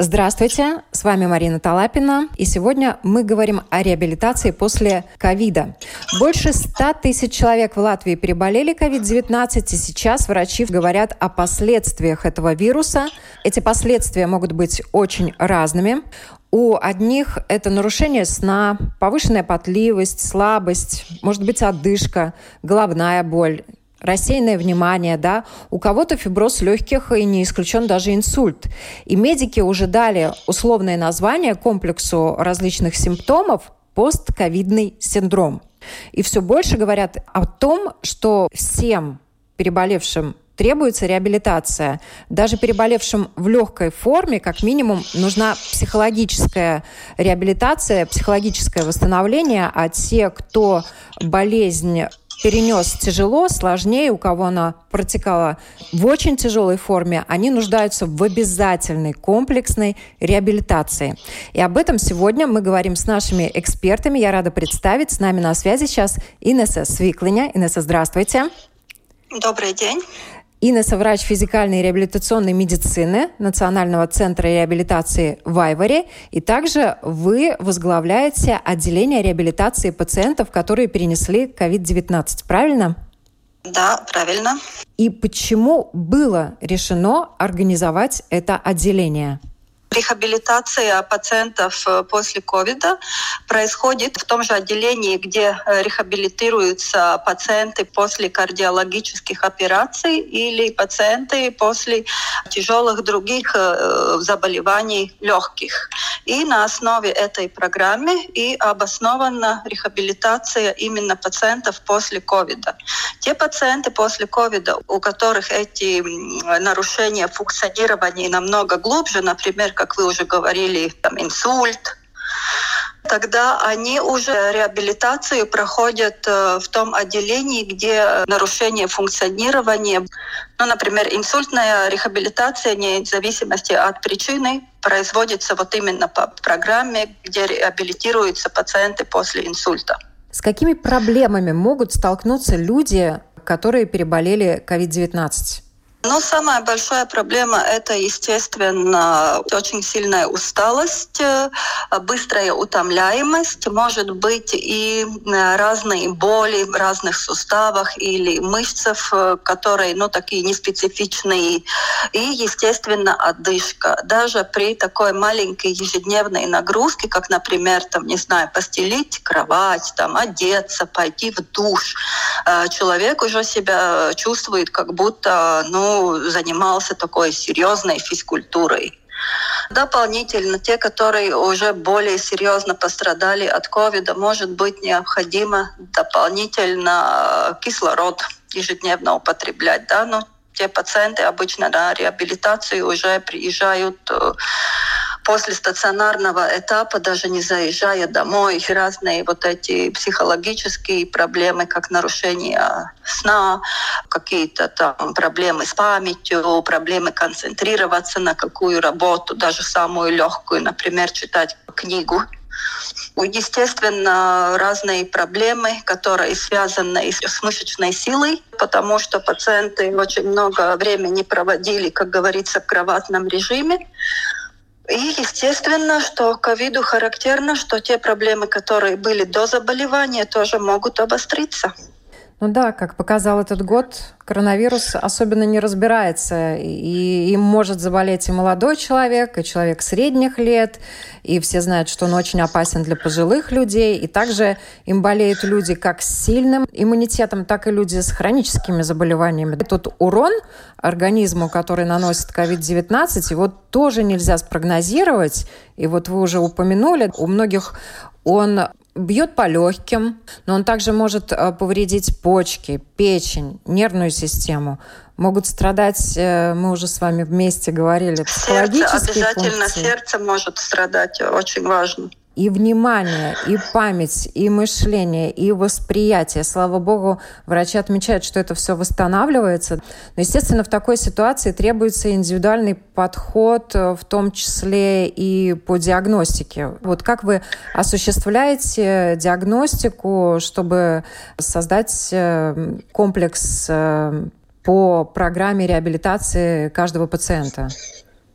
Здравствуйте, с вами Марина Талапина, и сегодня мы говорим о реабилитации после ковида. Больше 100 тысяч человек в Латвии переболели COVID-19, и сейчас врачи говорят о последствиях этого вируса. Эти последствия могут быть очень разными. У одних это нарушение сна, повышенная потливость, слабость, может быть одышка, головная боль, рассеянное внимание, да, у кого-то фиброз легких и не исключен даже инсульт. И медики уже дали условное название комплексу различных симптомов постковидный синдром. И все больше говорят о том, что всем переболевшим требуется реабилитация. Даже переболевшим в легкой форме, как минимум, нужна психологическая реабилитация, психологическое восстановление, а те, кто болезнь перенес тяжело, сложнее, у кого она протекала в очень тяжелой форме, они нуждаются в обязательной комплексной реабилитации. И об этом сегодня мы говорим с нашими экспертами. Я рада представить с нами на связи сейчас Инесса Свиклиня. Инесса, здравствуйте. Добрый день. Инесса – врач физикальной и реабилитационной медицины Национального центра реабилитации в Айваре. И также вы возглавляете отделение реабилитации пациентов, которые перенесли COVID-19. Правильно? Да, правильно. И почему было решено организовать это отделение? Рехабилитация пациентов э, после ковида происходит в том же отделении, где э, рехабилитируются пациенты после кардиологических операций или пациенты после тяжелых других э, заболеваний легких. И на основе этой программы и обоснована рехабилитация именно пациентов после ковида. Те пациенты после ковида, у которых эти нарушения функционирования намного глубже, например, как вы уже говорили, там инсульт, тогда они уже реабилитацию проходят э, в том отделении, где нарушение функционирования, ну, например, инсультная рехабилитация, вне зависимости от причины, производится вот именно по программе, где реабилитируются пациенты после инсульта. С какими проблемами могут столкнуться люди, которые переболели COVID-19? Ну, самая большая проблема – это, естественно, очень сильная усталость, э, быстрая утомляемость, может быть и э, разные боли в разных суставах или мышцах, э, которые, ну, такие неспецифичные, и, естественно, одышка. Даже при такой маленькой ежедневной нагрузке, как, например, там, не знаю, постелить кровать, там, одеться, пойти в душ, человек уже себя чувствует, как будто, ну, занимался такой серьезной физкультурой. Дополнительно, те, которые уже более серьезно пострадали от ковида, может быть необходимо дополнительно кислород ежедневно употреблять. Да? Но те пациенты обычно на реабилитацию уже приезжают э, после стационарного этапа, даже не заезжая домой, разные вот эти психологические проблемы, как нарушение сна, какие-то там проблемы с памятью, проблемы концентрироваться на какую работу, даже самую легкую, например, читать книгу. Естественно, разные проблемы, которые связаны с мышечной силой, потому что пациенты очень много времени проводили, как говорится, в кроватном режиме. И естественно, что ковиду характерно, что те проблемы, которые были до заболевания, тоже могут обостриться. Ну да, как показал этот год, коронавирус особенно не разбирается. И им может заболеть и молодой человек, и человек средних лет, и все знают, что он очень опасен для пожилых людей. И также им болеют люди как с сильным иммунитетом, так и люди с хроническими заболеваниями. Тот урон организму, который наносит COVID-19, его тоже нельзя спрогнозировать. И вот вы уже упомянули, у многих он бьет по легким, но он также может э, повредить почки, печень, нервную систему. Могут страдать, э, мы уже с вами вместе говорили, психологические сердце, обязательно функции. сердце может страдать, очень важно. И внимание, и память, и мышление, и восприятие. Слава богу, врачи отмечают, что это все восстанавливается. Но, естественно, в такой ситуации требуется индивидуальный подход, в том числе и по диагностике. Вот как вы осуществляете диагностику, чтобы создать э, комплекс э, по программе реабилитации каждого пациента?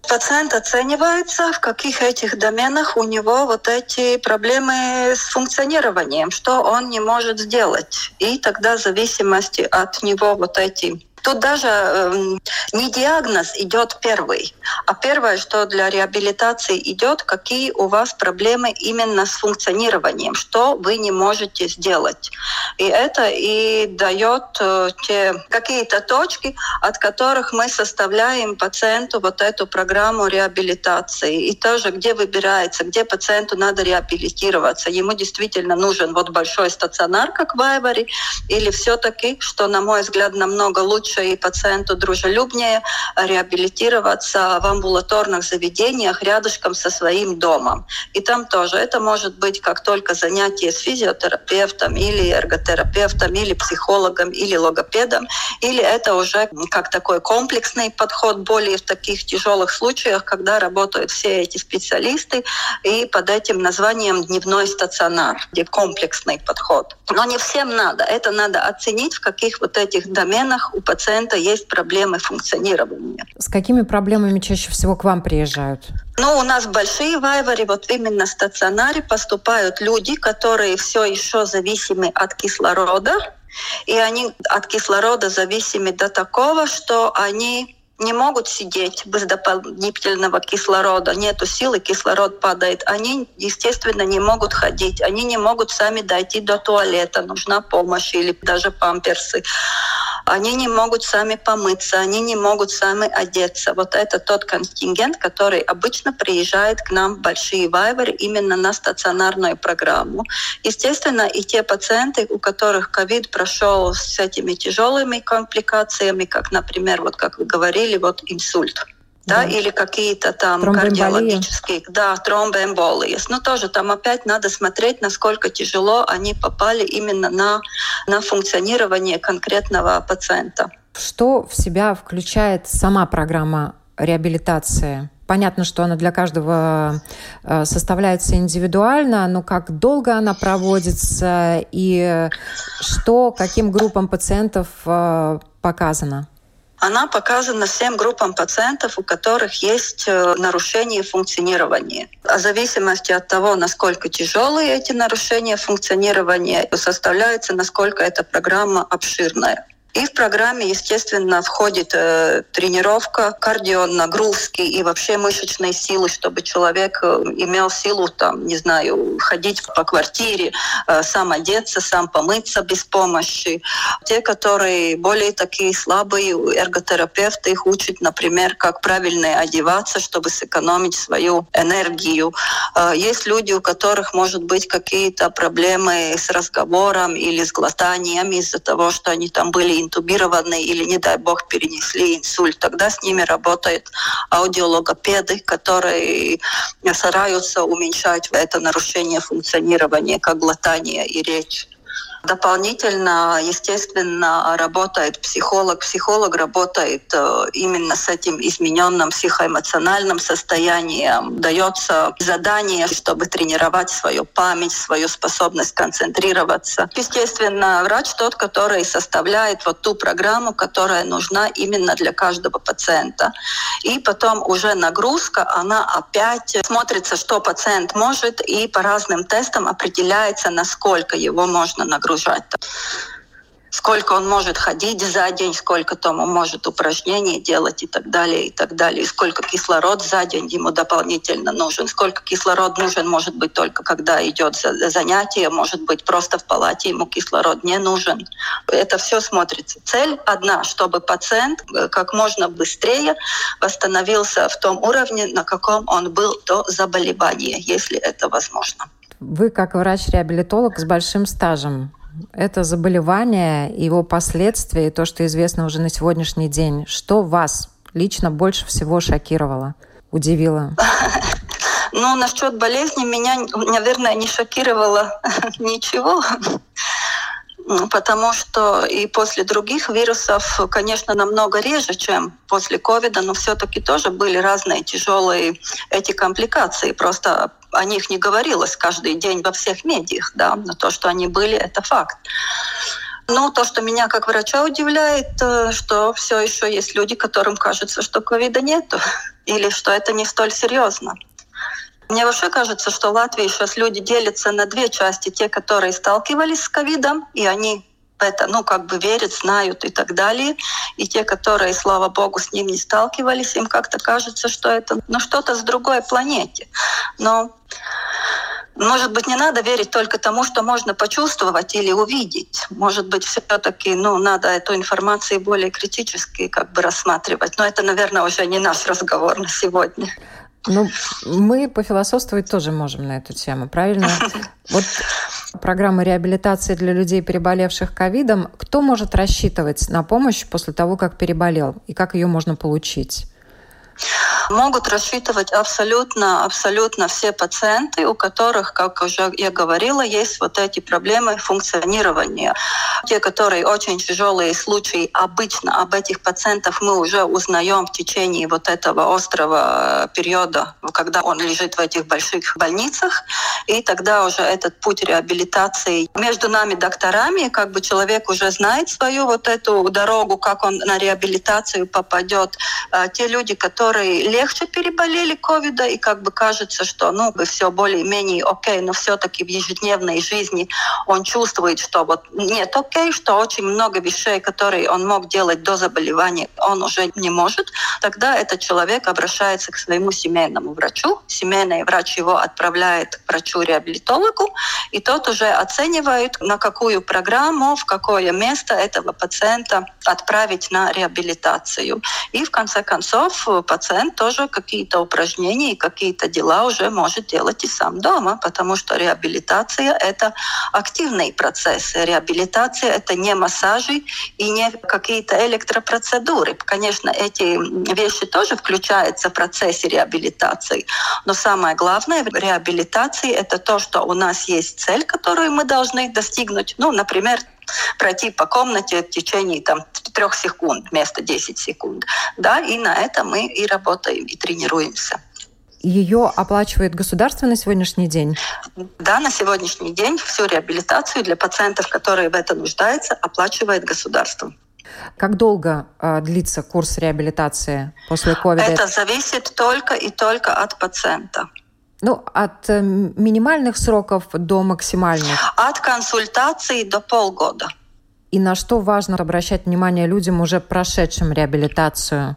Пациент оценивается, в каких этих доменах у него вот эти проблемы с функционированием, что он не может сделать. И тогда в зависимости от него вот эти Тут даже э, не диагноз идет первый, а первое, что для реабилитации идет, какие у вас проблемы именно с функционированием, что вы не можете сделать. И это и дает э, те какие-то точки, от которых мы составляем пациенту вот эту программу реабилитации. И тоже, где выбирается, где пациенту надо реабилитироваться. Ему действительно нужен вот большой стационар, как в Айваре, или все-таки, что, на мой взгляд, намного лучше лучше и пациенту дружелюбнее реабилитироваться в амбулаторных заведениях рядышком со своим домом. И там тоже это может быть как только занятие с физиотерапевтом или эрготерапевтом, или психологом, или логопедом, или это уже как такой комплексный подход более в таких тяжелых случаях, когда работают все эти специалисты, и под этим названием дневной стационар, где комплексный подход. Но не всем надо. Это надо оценить, в каких вот этих доменах у пациента пациента есть проблемы функционирования. С какими проблемами чаще всего к вам приезжают? Ну, у нас большие вайвари, вот именно в стационаре поступают люди, которые все еще зависимы от кислорода, и они от кислорода зависимы до такого, что они не могут сидеть без дополнительного кислорода, нету силы, кислород падает. Они, естественно, не могут ходить, они не могут сами дойти до туалета, нужна помощь или даже памперсы. Они не могут сами помыться, они не могут сами одеться. Вот это тот контингент, который обычно приезжает к нам в Большие Вайвер именно на стационарную программу. Естественно, и те пациенты, у которых ковид прошел с этими тяжелыми компликациями, как, например, вот как вы говорили, вот инсульт да, да. или какие-то там кардиологические, да, тромбоэмболии. Но тоже там опять надо смотреть, насколько тяжело они попали именно на, на функционирование конкретного пациента. Что в себя включает сама программа реабилитации? Понятно, что она для каждого э, составляется индивидуально, но как долго она проводится и что каким группам пациентов э, показано? Она показана всем группам пациентов, у которых есть э, нарушение функционирования. А в зависимости от того, насколько тяжелые эти нарушения функционирования, составляется, насколько эта программа обширная. И в программе, естественно, входит э, тренировка, кардионагрузки и вообще мышечные силы, чтобы человек э, имел силу, там, не знаю, ходить по квартире, э, сам одеться, сам помыться без помощи. Те, которые более такие слабые, эрготерапевты их учат, например, как правильно одеваться, чтобы сэкономить свою энергию. Э, есть люди, у которых может быть какие-то проблемы с разговором или с глотанием из-за того, что они там были интубированы или, не дай бог, перенесли инсульт, тогда с ними работают аудиологопеды, которые стараются уменьшать это нарушение функционирования, как глотание и речь. Дополнительно, естественно, работает психолог. Психолог работает э, именно с этим измененным психоэмоциональным состоянием. Дается задание, чтобы тренировать свою память, свою способность концентрироваться. Естественно, врач тот, который составляет вот ту программу, которая нужна именно для каждого пациента. И потом уже нагрузка, она опять смотрится, что пациент может, и по разным тестам определяется, насколько его можно нагрузить загружать. Сколько он может ходить за день, сколько там он может упражнений делать и так далее, и так далее. И сколько кислород за день ему дополнительно нужен. Сколько кислород нужен, может быть, только когда идет занятие, может быть, просто в палате ему кислород не нужен. Это все смотрится. Цель одна, чтобы пациент э, как можно быстрее восстановился в том уровне, на каком он был до заболевания, если это возможно. Вы как врач-реабилитолог с большим стажем. Это заболевание, его последствия и то, что известно уже на сегодняшний день. Что вас лично больше всего шокировало, удивило? Ну, насчет болезни меня, наверное, не шокировало ничего потому что и после других вирусов, конечно, намного реже, чем после ковида, но все-таки тоже были разные тяжелые эти компликации. Просто о них не говорилось каждый день во всех медиах, да, но то, что они были, это факт. Ну, то, что меня как врача удивляет, э, что все еще есть люди, которым кажется, что ковида нету, или что это не столь серьезно. Мне вообще кажется, что в Латвии сейчас люди делятся на две части. Те, которые сталкивались с ковидом, и они это, ну, как бы верят, знают и так далее. И те, которые, слава богу, с ним не сталкивались, им как-то кажется, что это, ну, что-то с другой планете. Но может быть, не надо верить только тому, что можно почувствовать или увидеть. Может быть, все-таки ну, надо эту информацию более критически как бы рассматривать. Но это, наверное, уже не наш разговор на сегодня. Ну, мы пофилософствовать тоже можем на эту тему, правильно? Вот программа реабилитации для людей, переболевших ковидом. Кто может рассчитывать на помощь после того, как переболел? И как ее можно получить? Могут рассчитывать абсолютно, абсолютно все пациенты, у которых, как уже я говорила, есть вот эти проблемы функционирования. Те, которые очень тяжелые случаи, обычно об этих пациентах мы уже узнаем в течение вот этого острого периода, когда он лежит в этих больших больницах, и тогда уже этот путь реабилитации между нами, докторами, как бы человек уже знает свою вот эту дорогу, как он на реабилитацию попадет. А те люди, которые легче переболели ковида, и как бы кажется, что ну, все более-менее окей, но все-таки в ежедневной жизни он чувствует, что вот нет окей, что очень много вещей, которые он мог делать до заболевания, он уже не может, тогда этот человек обращается к своему семейному врачу. Семейный врач его отправляет к врачу-реабилитологу, и тот уже оценивает, на какую программу, в какое место этого пациента отправить на реабилитацию. И в конце концов пациент тоже какие-то упражнения и какие-то дела уже может делать и сам дома, потому что реабилитация — это активный процесс. Реабилитация — это не массажи и не какие-то электропроцедуры. Конечно, эти вещи тоже включаются в процессе реабилитации, но самое главное в реабилитации — это то, что у нас есть цель, которую мы должны достигнуть. Ну, например, пройти по комнате в течение там, трех секунд вместо 10 секунд. Да, и на это мы и работаем, и тренируемся. Ее оплачивает государство на сегодняшний день? Да, на сегодняшний день всю реабилитацию для пациентов, которые в этом нуждаются, оплачивает государство. Как долго э, длится курс реабилитации после ковида? Это зависит только и только от пациента. Ну, от э, минимальных сроков до максимальных? От консультации до полгода. И на что важно обращать внимание людям, уже прошедшим реабилитацию?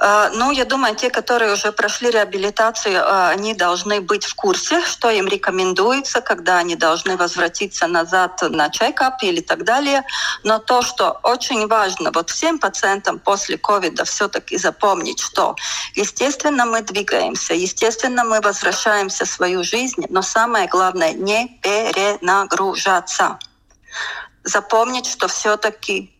Э, ну, я думаю, те, которые уже прошли реабилитацию, э, они должны быть в курсе, что им рекомендуется, когда они должны возвратиться назад на чекап или так далее. Но то, что очень важно, вот всем пациентам после ковида все-таки запомнить, что, естественно, мы двигаемся, естественно, мы возвращаемся в свою жизнь, но самое главное, не перенагружаться. Запомнить, что все-таки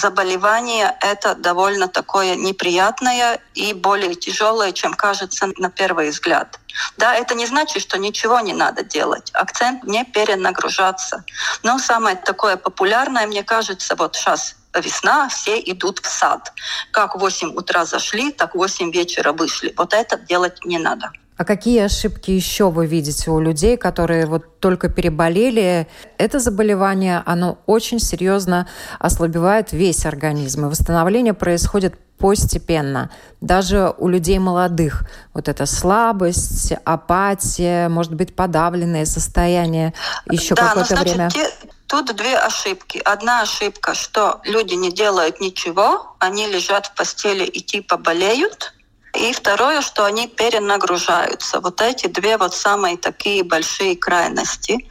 заболевание это довольно такое неприятное и более тяжелое, чем кажется на первый взгляд. Да, это не значит, что ничего не надо делать. Акцент не перенагружаться. Но самое такое популярное, мне кажется, вот сейчас весна, все идут в сад. Как в 8 утра зашли, так в 8 вечера вышли. Вот это делать не надо. А какие ошибки еще вы видите у людей, которые вот только переболели? Это заболевание, оно очень серьезно ослабевает весь организм. И восстановление происходит постепенно. Даже у людей молодых вот эта слабость, апатия, может быть, подавленное состояние еще да, какое-то время. Те, тут две ошибки. Одна ошибка, что люди не делают ничего, они лежат в постели и типа болеют – и второе, что они перенагружаются. Вот эти две вот самые такие большие крайности.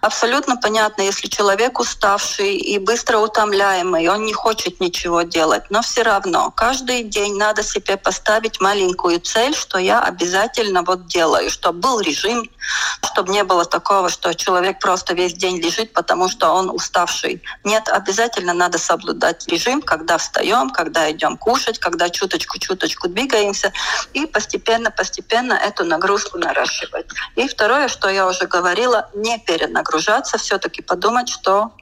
Абсолютно понятно, если человек уставший и быстро утомляемый, он не хочет ничего делать, но все равно каждый день надо себе поставить маленькую цель, что я обязательно вот делаю, чтобы был режим, чтобы не было такого, что человек просто весь день лежит, потому что он уставший. Нет, обязательно надо соблюдать режим, когда встаем, когда идем кушать, когда чуточку-чуточку двигаемся, больнице, и постепенно-постепенно эту нагрузку наращивать. И второе, что я уже говорила, не перенагружаться, все-таки подумать, что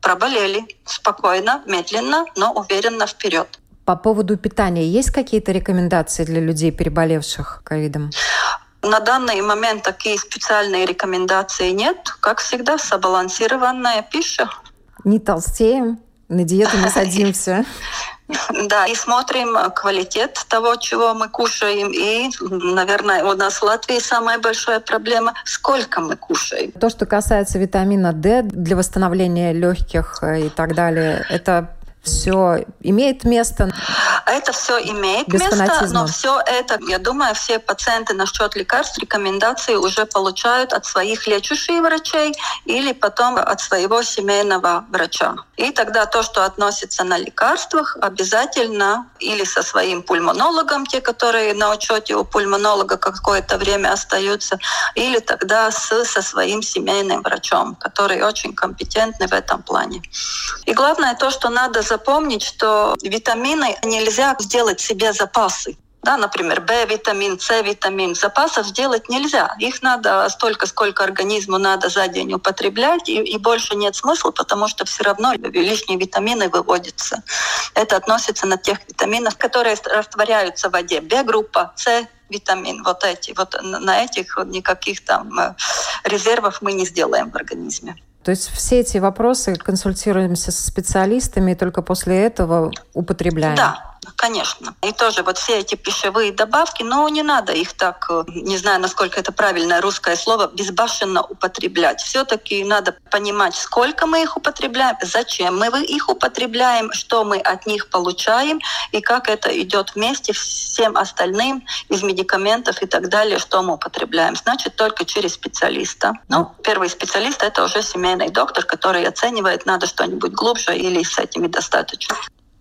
проболели спокойно, медленно, но уверенно вперед. По поводу питания есть какие-то рекомендации для людей, переболевших ковидом? На данный момент такие специальные рекомендации нет. Как всегда, сбалансированная пища. Не толстеем, на диету не садимся. Да, и смотрим квалитет того, чего мы кушаем. И, наверное, у нас в Латвии самая большая проблема – сколько мы кушаем. То, что касается витамина D для восстановления легких и так далее, это все имеет место? Это все имеет Без место, фанатизма. но все это, я думаю, все пациенты насчет лекарств рекомендации уже получают от своих лечащих врачей или потом от своего семейного врача. И тогда то, что относится на лекарствах, обязательно или со своим пульмонологом, те, которые на учете у пульмонолога какое-то время остаются, или тогда с, со своим семейным врачом, который очень компетентный в этом плане. И главное то, что надо запомнить, что витамины нельзя сделать себе запасы. Да, например, В-витамин, С-витамин. Запасов сделать нельзя. Их надо столько, сколько организму надо за день употреблять, и, и больше нет смысла, потому что все равно лишние витамины выводятся. Это относится на тех витаминов, которые растворяются в воде. Б-группа, С, витамин, вот эти, вот на этих никаких там э, резервов мы не сделаем в организме. То есть все эти вопросы консультируемся со специалистами и только после этого употребляем? Да, конечно. И тоже вот все эти пищевые добавки, но не надо их так, э, не знаю, насколько это правильное русское слово, безбашенно употреблять. Все-таки надо понимать, сколько мы их употребляем, зачем мы их употребляем, что мы от них получаем и как это идет вместе всем остальным из медикаментов и так далее, что мы употребляем. Значит, только через специалиста. Ну, первый специалист — это уже семейный доктор, который оценивает, надо что-нибудь глубже или с этими достаточно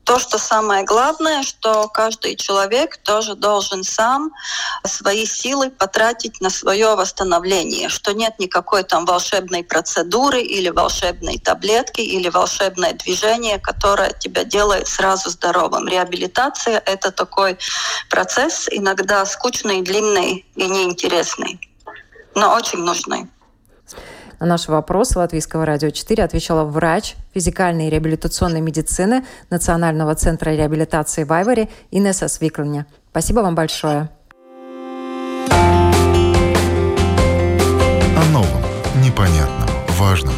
то, что самое главное, что каждый человек тоже должен сам свои силы потратить на свое восстановление, что нет никакой там волшебной процедуры или волшебной таблетки или волшебное движение, которое тебя делает сразу здоровым. Реабилитация — это такой процесс, иногда скучный, длинный и неинтересный, но очень нужный. На наши вопросы Латвийского радио 4 отвечала врач физикальной и реабилитационной медицины Национального центра реабилитации в Айваре Инесса Свиклиня. Спасибо вам большое. О новом, непонятном, важном.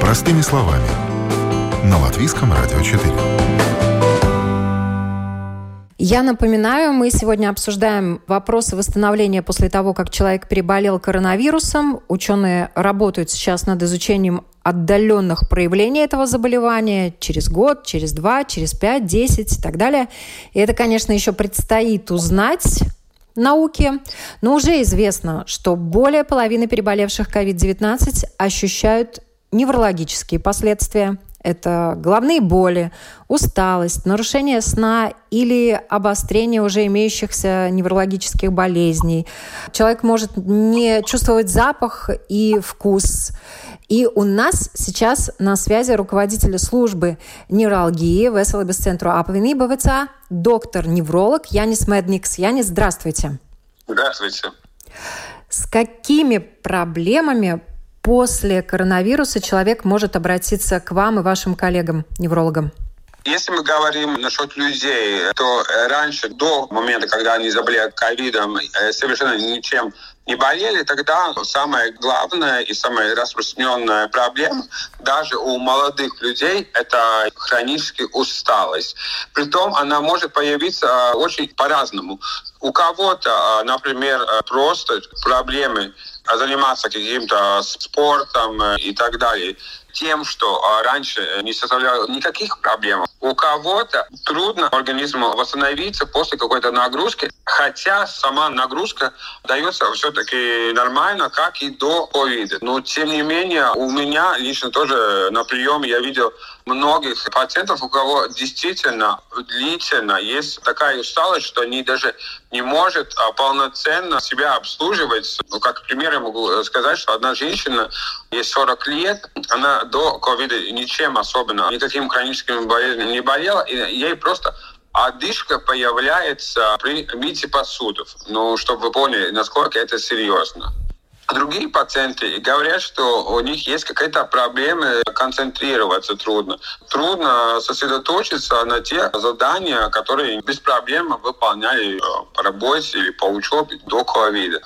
Простыми словами. На Латвийском радио 4. Я напоминаю, мы сегодня обсуждаем вопросы восстановления после того, как человек переболел коронавирусом. Ученые работают сейчас над изучением отдаленных проявлений этого заболевания через год, через два, через пять, десять и так далее. И это, конечно, еще предстоит узнать науке, но уже известно, что более половины переболевших COVID-19 ощущают неврологические последствия это головные боли, усталость, нарушение сна или обострение уже имеющихся неврологических болезней. Человек может не чувствовать запах и вкус. И у нас сейчас на связи руководитель службы неврологии Веселобес центру Апвинибовица, доктор-невролог Янис Медникс. Янис, здравствуйте. Здравствуйте. С какими проблемами после коронавируса человек может обратиться к вам и вашим коллегам-неврологам? Если мы говорим насчет людей, то раньше, до момента, когда они заболели ковидом, э, совершенно ничем не болели, тогда самая главная и самая распространенная проблема даже у молодых людей – это хроническая усталость. Притом она может появиться э, очень по-разному. У кого-то, э, например, просто проблемы заниматься каким-то спортом и так далее тем, что а, раньше не составляло никаких проблем. У кого-то трудно организму восстановиться после какой-то нагрузки, хотя сама нагрузка дается все-таки нормально, как и до ковида. Но тем не менее, у меня лично тоже на приеме я видел многих пациентов, у кого действительно длительно есть такая усталость, что они даже не может а, полноценно себя обслуживать. Ну, как пример я могу сказать, что одна женщина, ей 40 лет, она до ковида ничем особенно, никаким хроническим болезням не болела, и ей просто одышка появляется при мите посудов. Ну, чтобы вы поняли, насколько это серьезно. Другие пациенты говорят, что у них есть какая-то проблема, концентрироваться трудно. Трудно сосредоточиться на те задания, которые без проблем выполняли э, по работе или по учебе до ковида.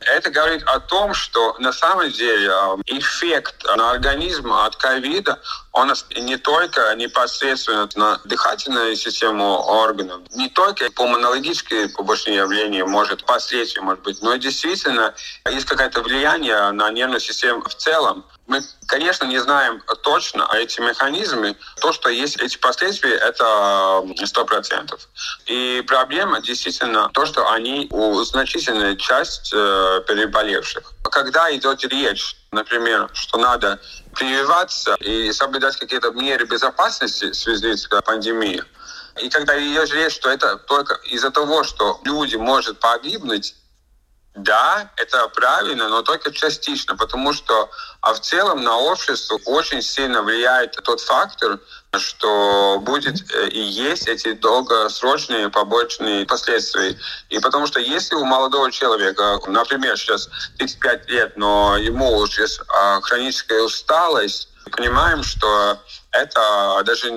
Это говорит о том, что на самом деле эффект на организм от ковида, он не только непосредственно на дыхательную систему органов, не только пульмонологические побочные явления может последствия может быть, но действительно есть какое-то влияние на нервную систему в целом. Мы, конечно, не знаем точно эти механизмы. То, что есть эти последствия, это сто процентов. И проблема действительно то, что они у значительной части э, переболевших. Когда идет речь, например, что надо прививаться и соблюдать какие-то меры безопасности в связи с пандемией, и когда идет речь, что это только из-за того, что люди могут погибнуть, да, это правильно, но только частично, потому что а в целом на общество очень сильно влияет тот фактор, что будет э, и есть эти долгосрочные побочные последствия. И потому что если у молодого человека, например, сейчас 35 лет, но ему уже а, хроническая усталость, понимаем, что это даже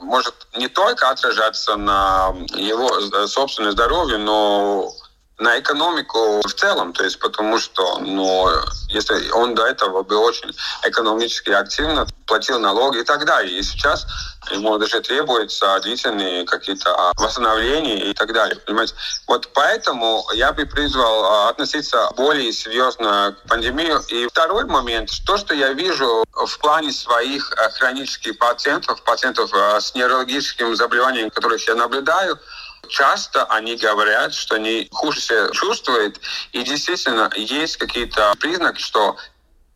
может не только отражаться на его э, собственное здоровье, но на экономику в целом, то есть потому что, ну, если он до этого был очень экономически активно, платил налоги и так далее, и сейчас ему даже требуются длительные какие-то восстановления и так далее, понимаете? Вот поэтому я бы призвал а, относиться более серьезно к пандемии. И второй момент, то, что я вижу в плане своих а, хронических пациентов, пациентов а, с неврологическим заболеванием, которых я наблюдаю, часто они говорят, что они хуже себя чувствуют, и действительно есть какие-то признаки, что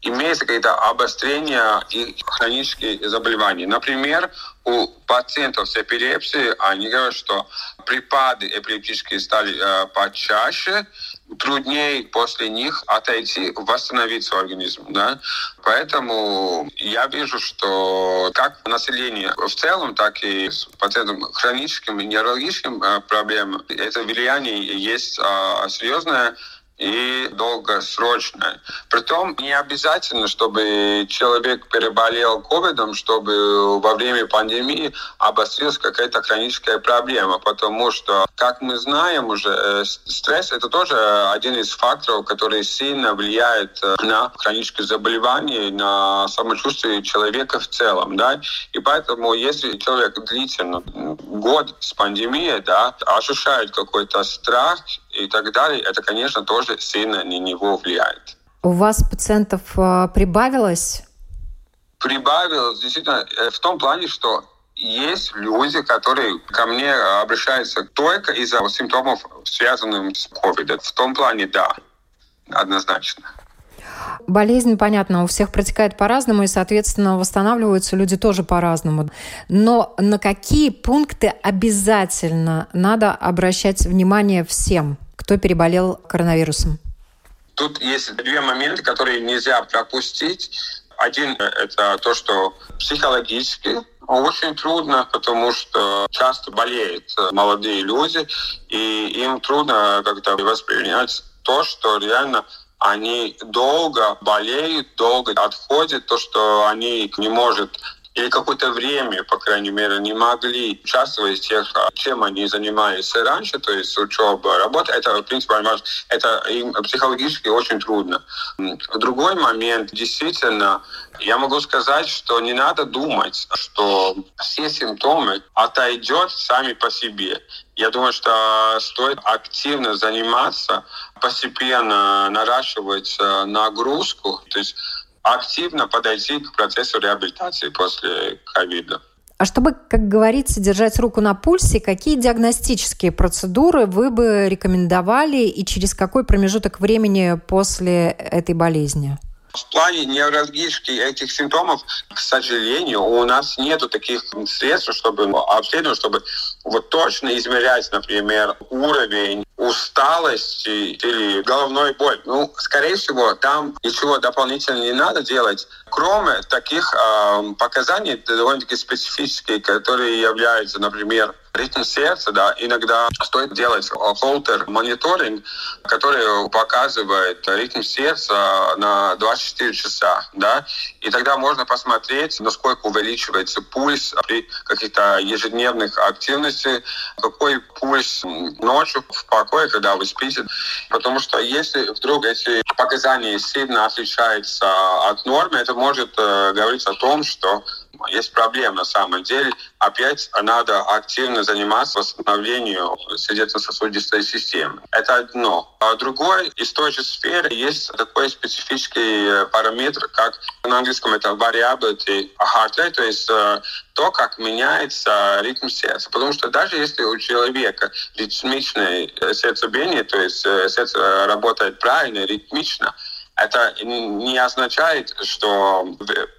имеется какое-то обострение и хронические заболевания. Например, у пациентов с эпилепсией они говорят, что припады эпилептические стали э, почаще, труднее после них отойти, восстановиться организм. Да? Поэтому я вижу, что как население в целом, так и с пациентом хроническим и неврологическим э, проблемам, это влияние есть э, серьезное и долгосрочное. Притом не обязательно, чтобы человек переболел ковидом, чтобы во время пандемии обострилась какая-то хроническая проблема, потому что, как мы знаем уже, э, стресс — это тоже один из факторов, который сильно влияет э, на хронические заболевания, на самочувствие человека в целом. Да? И поэтому, если человек длительно, год с пандемией, да, ощущает какой-то страх и так далее, это, конечно, тоже сильно на него влияет. У вас пациентов э, прибавилось? Прибавилось, действительно, э, в том плане, что есть люди, которые ко мне обращаются только из-за симптомов, связанных с COVID. В том плане, да, однозначно. Болезнь, понятно, у всех протекает по-разному, и, соответственно, восстанавливаются люди тоже по-разному. Но на какие пункты обязательно надо обращать внимание всем, кто переболел коронавирусом? Тут есть две моменты, которые нельзя пропустить. Один — это то, что психологически очень трудно, потому что часто болеют молодые люди, и им трудно как-то воспринять то, что реально они долго болеют, долго отходят, то, что они не может или какое-то время, по крайней мере, не могли участвовать в тех, а, чем они занимались раньше, то есть учеба, работа, это, в принципе, это им психологически очень трудно. Другой момент, действительно, я могу сказать, что не надо думать, что все симптомы отойдет сами по себе. Я думаю, что стоит активно заниматься, постепенно наращивать э, нагрузку. То есть активно подойти к процессу реабилитации после ковида. А чтобы, как говорится, держать руку на пульсе, какие диагностические процедуры вы бы рекомендовали и через какой промежуток времени после этой болезни? В плане неврологических этих симптомов, к сожалению, у нас нет таких средств, чтобы обследовать, чтобы вот точно измерять, например, уровень усталости или головной боль. Ну, скорее всего, там ничего дополнительно не надо делать, кроме таких э, показаний довольно-таки специфических, которые являются, например, ритм сердца, да, иногда стоит делать холтер мониторинг, который показывает ритм сердца на 24 часа, да, и тогда можно посмотреть, насколько увеличивается пульс при каких-то ежедневных активностях, какой пульс ночью в покое, когда вы спите. Потому что если вдруг эти показания сильно отличаются от нормы, это может э, говорить о том, что есть проблема на самом деле. Опять надо активно заниматься восстановлением сердечно-сосудистой системы. Это одно. А другое, из той же сферы есть такой специфический э, параметр, как на английском это variability heart rate, то есть э, то, как меняется ритм сердца. Потому что даже если у человека ритмичное сердцебиение, то есть э, сердце работает правильно, ритмично, это не означает, что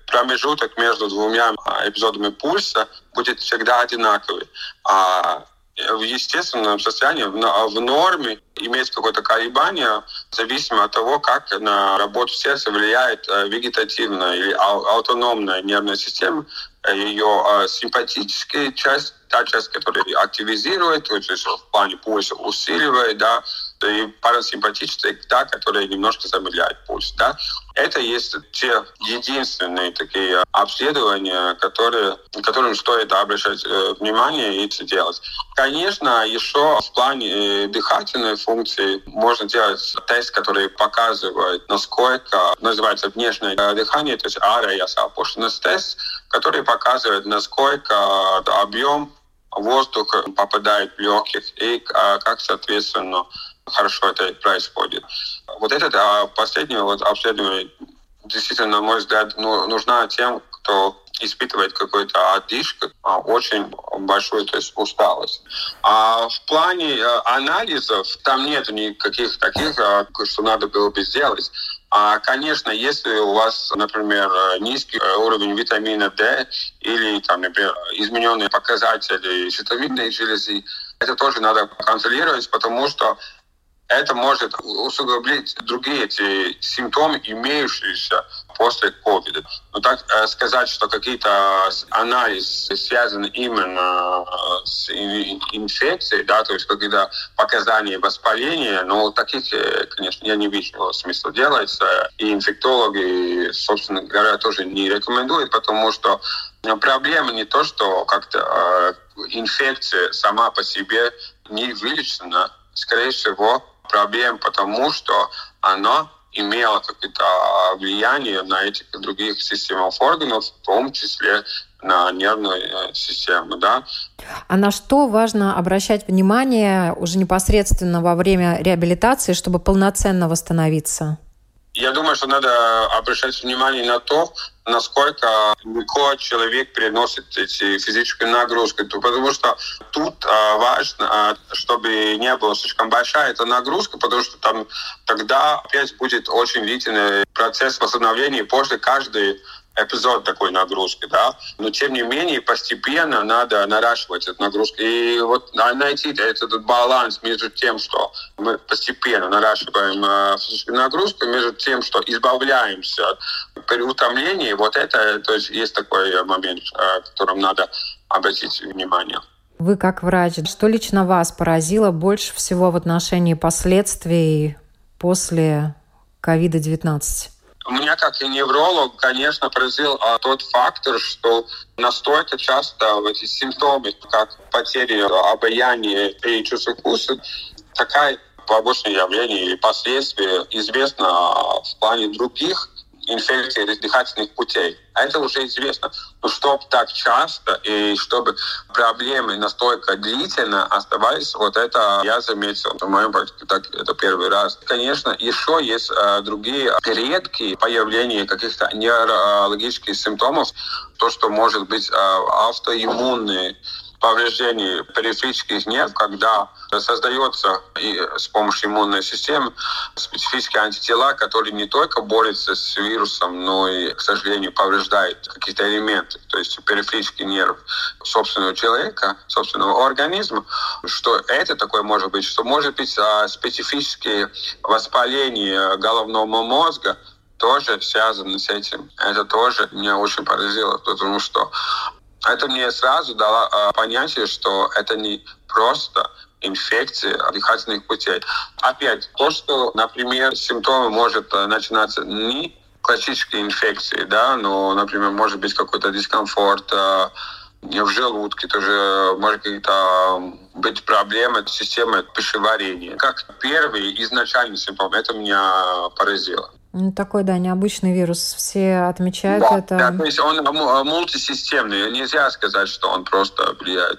промежуток между двумя эпизодами пульса будет всегда одинаковый. А в естественном состоянии, в норме, иметь какое-то колебание, зависимо от того, как на работу сердца влияет э, вегетативная или автономная нервная система, ее э, симпатическая часть, та часть, которая активизирует, то есть в плане пульса усиливает, да, и парасимпатическая, та, которая немножко замедляет пульс. Да? Это есть те единственные такие обследования, которые, которым стоит обращать э, внимание и это делать. Конечно, еще в плане э, дыхательной функции можно делать тест, который показывает, насколько называется внешнее дыхание, то есть ARIAS, опущенность тест, который показывает, насколько объем воздуха попадает в легких и а, как, соответственно, хорошо это происходит. Вот этот а, последний вот обследование действительно, на мой взгляд, ну, нужна тем, кто испытывает какой-то отдышку, а, очень большую то есть, усталость. А в плане а, анализов там нет никаких таких, а, что надо было бы сделать. А, конечно, если у вас, например, низкий уровень витамина D или, там, например, измененные показатели щитовидной железы, это тоже надо контролировать, потому что это может усугублить другие эти симптомы, имеющиеся после ковида. Но так э, сказать, что какие-то анализы связаны именно э, с инфекцией, да, то есть какие-то показания воспаления, но таких, э, конечно, я не вижу смысла делать. И инфектологи, собственно говоря, тоже не рекомендуют, потому что проблема не то, что как-то инфекция сама по себе не вылечена, скорее всего, проблем, потому что оно имело какое-то влияние на этих других системах органов, в том числе на нервную э, систему, да. А на что важно обращать внимание уже непосредственно во время реабилитации, чтобы полноценно восстановиться? Я думаю, что надо обращать внимание на то, насколько легко человек переносит эти физические нагрузки. Потому что тут а, важно, а, чтобы не было слишком большая эта нагрузка, потому что там тогда опять будет очень длительный процесс восстановления после каждой эпизод такой нагрузки, да, но тем не менее постепенно надо наращивать эту нагрузку. И вот найти этот баланс между тем, что мы постепенно наращиваем э, физическую нагрузку, между тем, что избавляемся от переутомления, вот это, то есть есть такой момент, э, которым надо обратить внимание. Вы как врач, что лично вас поразило больше всего в отношении последствий после COVID-19? Меня как и невролог, конечно, поразил а, тот фактор, что настолько часто в эти симптомы, как потеря обаяния и чувства вкуса, такая побочное явление или последствия известно в плане других инфекции дыхательных путей. А это уже известно. Но чтобы так часто и чтобы проблемы настолько длительно оставались, вот это я заметил. В моем практике так, это первый раз. Конечно, еще есть э, другие редкие появления каких-то нейрологических симптомов, то, что может быть э, автоиммунные повреждений периферических нерв, когда создается и с помощью иммунной системы специфические антитела, которые не только борются с вирусом, но и, к сожалению, повреждают какие-то элементы, то есть периферический нерв собственного человека, собственного организма, что это такое может быть, что может быть а, специфические воспаления головного мозга, тоже связаны с этим. Это тоже меня очень поразило, потому что Это мне сразу дало э, понятие, что это не просто инфекции дыхательных путей. Опять, то, что, например, симптомы может э, начинаться не классической инфекции, да, но, например, может быть какой-то дискомфорт, э, в желудке тоже может какие-то быть проблемы с системой пищеварения. Как первый изначальный симптом, это меня поразило. Ну, такой, да, необычный вирус. Все отмечают да, это. Да, то есть он мультисистемный. Нельзя сказать, что он просто влияет.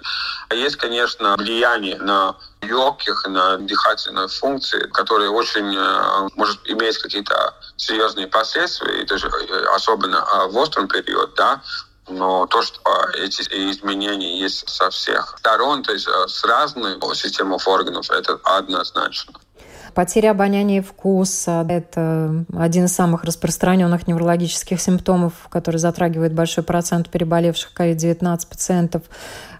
А есть, конечно, влияние на легких, на дыхательные функции, которые очень э, может иметь какие-то серьезные последствия, и даже э, особенно э, в остром период, да, но то, что эти изменения есть со всех сторон, то есть с разных системах органов, это однозначно. Потеря обоняния и вкуса – это один из самых распространенных неврологических симптомов, который затрагивает большой процент переболевших COVID-19 пациентов.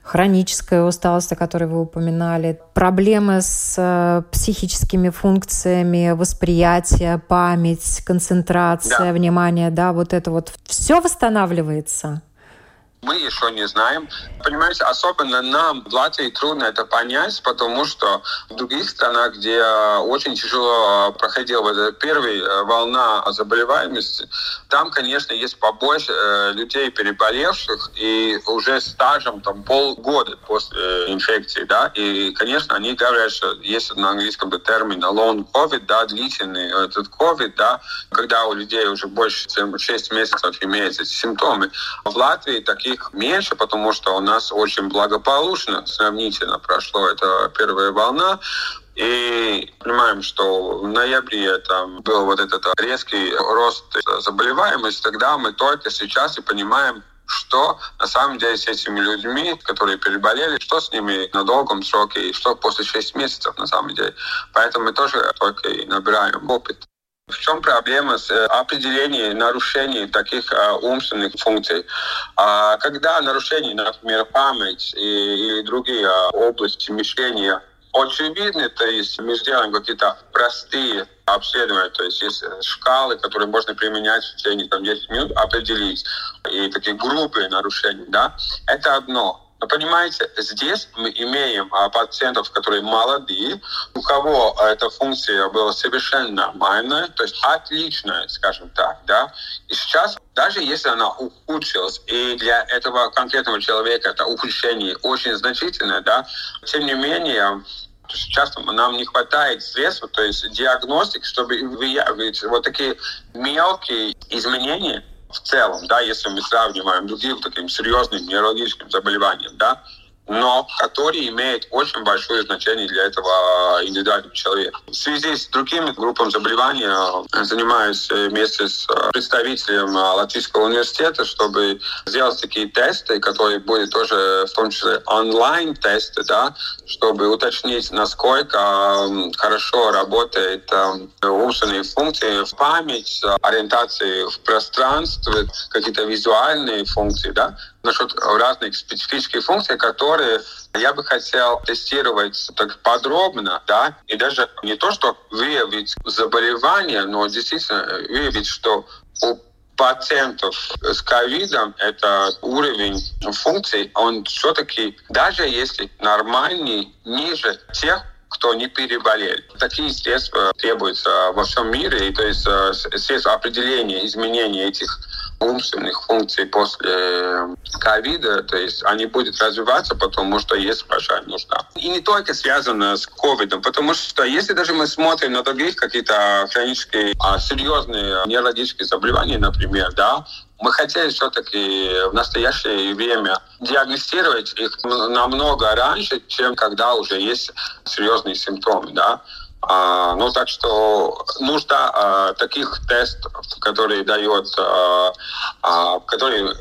Хроническая усталость, о которой вы упоминали, проблемы с э, психическими функциями, восприятие, память, концентрация, да. внимание, да, вот это вот все восстанавливается мы еще не знаем. Понимаете, особенно нам в Латвии трудно это понять, потому что в других странах, где очень тяжело проходила эта первая э, волна заболеваемости, там, конечно, есть побольше э, людей переболевших и уже стажем там полгода после инфекции, да, и, конечно, они говорят, что есть на английском термин long COVID, да, длительный этот COVID, да, когда у людей уже больше, чем 6 месяцев имеются симптомы. В Латвии таких их меньше, потому что у нас очень благополучно сравнительно прошло эта первая волна. И понимаем, что в ноябре там был вот этот резкий рост заболеваемости, тогда мы только сейчас и понимаем, что на самом деле с этими людьми, которые переболели, что с ними на долгом сроке и что после 6 месяцев на самом деле. Поэтому мы тоже только и набираем опыт. В чем проблема с э, определением нарушений таких а, умственных функций? А, когда нарушения, например, память или другие а, области мышления очевидны, то есть мы сделаем какие-то простые обследования, то есть есть шкалы, которые можно применять в течение там, 10 минут, определить, и такие группы нарушений, да, это одно. Но понимаете, здесь мы имеем а, пациентов, которые молодые, у кого эта функция была совершенно нормальная, то есть отличная, скажем так, да. И сейчас, даже если она ухудшилась, и для этого конкретного человека это ухудшение очень значительное, да, тем не менее, часто нам не хватает средств, то есть диагностик, чтобы выявить вот такие мелкие изменения, в целом, да, если мы сравниваем другим таким серьезным нейрологическим заболеванием, да, но который имеет очень большое значение для этого индивидуального человека. В связи с другими группами заболеваний э, занимаюсь э, вместе с э, представителем Латвийского университета, чтобы сделать такие тесты, которые будут тоже в том числе онлайн-тесты, да, чтобы уточнить, насколько хорошо работает умственные функции в память, ориентации в пространстве, какие-то визуальные функции, да, насчет разных специфических функций, которые я бы хотел тестировать так подробно, да, и даже не то, что выявить заболевание, но действительно выявить, что у пациентов с ковидом это уровень функций, он все-таки, даже если нормальный, ниже тех, кто не переболел. Такие средства требуются во всем мире, и то есть э, средства определения изменения этих умственных функций после э, ковида, то есть они будут развиваться, потому что есть большая нужда. И не только связано с ковидом, потому что если даже мы смотрим на других какие-то хронические а, серьезные нейрологические заболевания, например, да, мы хотели все-таки в настоящее время диагностировать их намного раньше, чем когда уже есть серьезные симптомы, да. А, ну, так что нужда а, таких тестов, которые дает, а, которые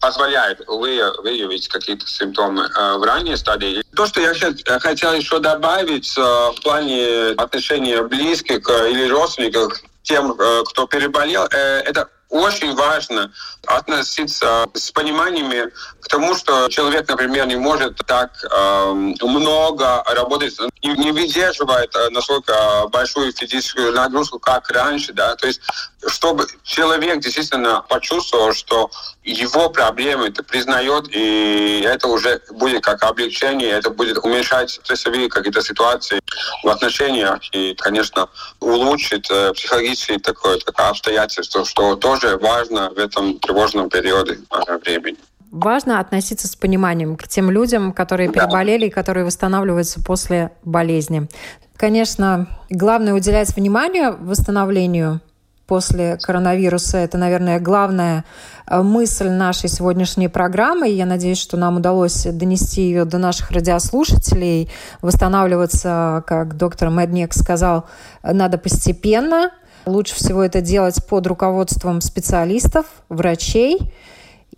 позволяет выявить какие-то симптомы в ранней стадии. То, что я хотел еще добавить в плане отношения близких или родственников тем, кто переболел, э, это очень важно относиться с пониманием к тому, что человек, например, не может так э, много работать и не выдерживает э, настолько большую физическую нагрузку, как раньше. Да? То есть, чтобы человек действительно почувствовал, что его проблемы это признает, и это уже будет как облегчение, это будет уменьшать стрессовые какие-то ситуации в отношениях и, конечно, улучшит э, психологические такое, такое обстоятельство, что тоже важно в этом тревожном периоде времени важно относиться с пониманием к тем людям, которые да. переболели и которые восстанавливаются после болезни. Конечно, главное уделять внимание восстановлению после коронавируса. Это, наверное, главная э, мысль нашей сегодняшней программы. Я надеюсь, что нам удалось донести ее до наших радиослушателей. Восстанавливаться, как доктор Медник сказал, надо постепенно. Лучше всего это делать под руководством специалистов, врачей.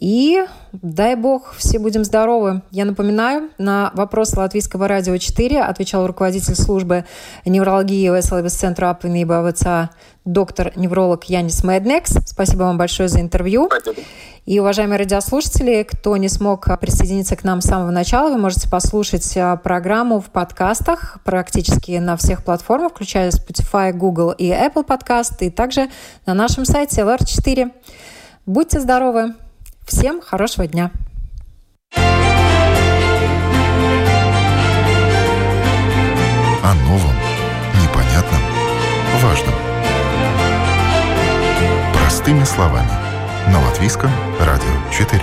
И дай бог, все будем здоровы. Я напоминаю, на вопрос Латвийского радио 4 отвечал руководитель службы неврологии ВСЛВС центра Апвины и БВЦ доктор-невролог Янис Меднекс. Спасибо вам большое за интервью. И, уважаемые радиослушатели, кто не смог присоединиться к нам с самого начала, вы можете послушать а, программу в подкастах практически на всех платформах, включая Spotify, Google и Apple Podcast, и также на нашем сайте LR4. Будьте здоровы! Всем хорошего дня! О новом, непонятном, важном. Простыми словами. На Латвийском радио 4.